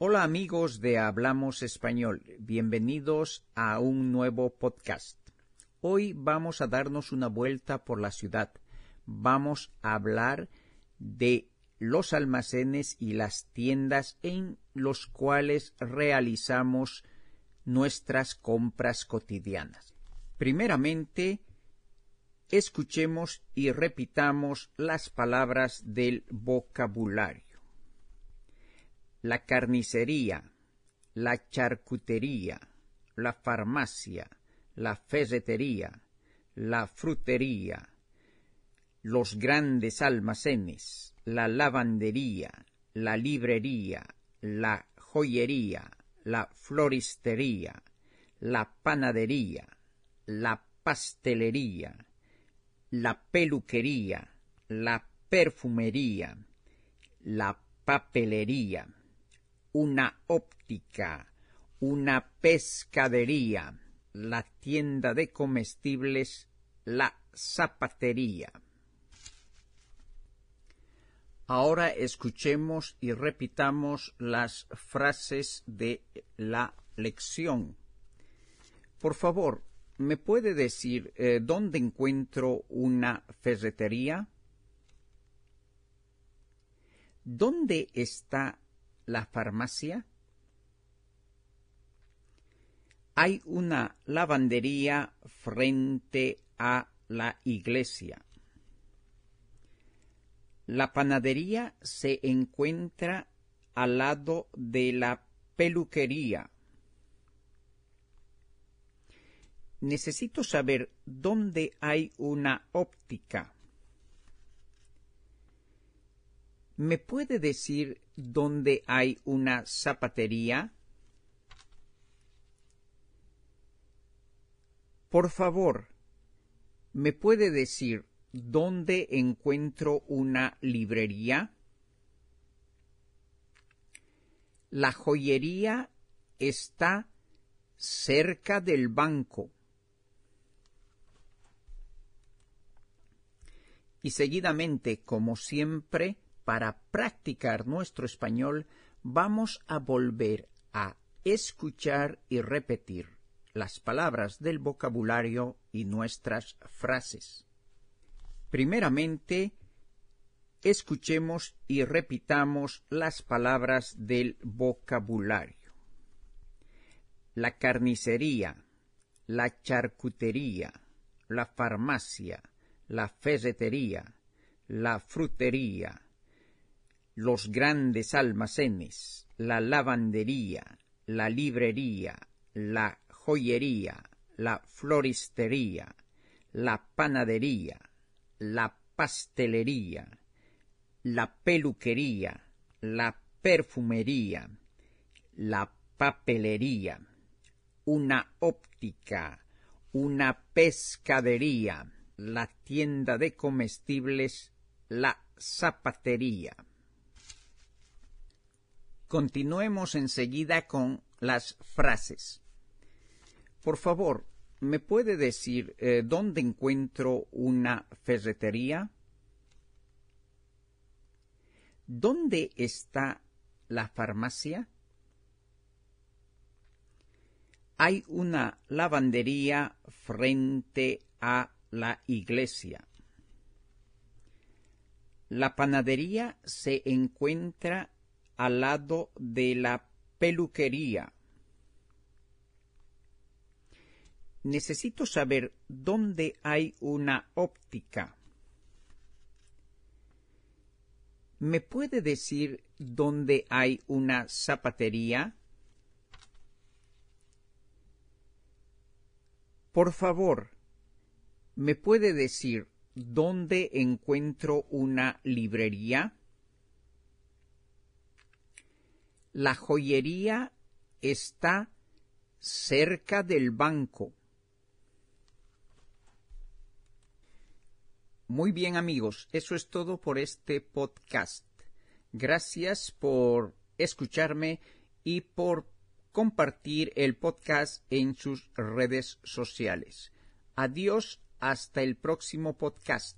Hola amigos de Hablamos Español, bienvenidos a un nuevo podcast. Hoy vamos a darnos una vuelta por la ciudad. Vamos a hablar de los almacenes y las tiendas en los cuales realizamos nuestras compras cotidianas. Primeramente, escuchemos y repitamos las palabras del vocabulario. La carnicería, la charcutería, la farmacia, la ferretería, la frutería, los grandes almacenes, la lavandería, la librería, la joyería, la floristería, la panadería, la pastelería, la peluquería, la perfumería, la papelería, una óptica, una pescadería, la tienda de comestibles, la zapatería. Ahora escuchemos y repitamos las frases de la lección. Por favor, ¿me puede decir eh, dónde encuentro una ferretería? ¿Dónde está la farmacia? Hay una lavandería frente a la iglesia. La panadería se encuentra al lado de la peluquería. Necesito saber dónde hay una óptica. ¿Me puede decir dónde hay una zapatería? Por favor, ¿me puede decir dónde encuentro una librería? La joyería está cerca del banco. Y seguidamente, como siempre, para practicar nuestro español, vamos a volver a escuchar y repetir las palabras del vocabulario y nuestras frases. Primeramente, escuchemos y repitamos las palabras del vocabulario. La carnicería, la charcutería, la farmacia, la ferretería, la frutería, los grandes almacenes, la lavandería, la librería, la joyería, la floristería, la panadería, la pastelería, la peluquería, la perfumería, la papelería, una óptica, una pescadería, la tienda de comestibles, la zapatería. Continuemos enseguida con las frases. Por favor, ¿me puede decir eh, dónde encuentro una ferretería? ¿Dónde está la farmacia? Hay una lavandería frente a la iglesia. La panadería se encuentra al lado de la peluquería. necesito saber dónde hay una óptica. ¿Me puede decir dónde hay una zapatería? Por favor, ¿me puede decir dónde encuentro una librería? La joyería está cerca del banco. Muy bien amigos, eso es todo por este podcast. Gracias por escucharme y por compartir el podcast en sus redes sociales. Adiós, hasta el próximo podcast.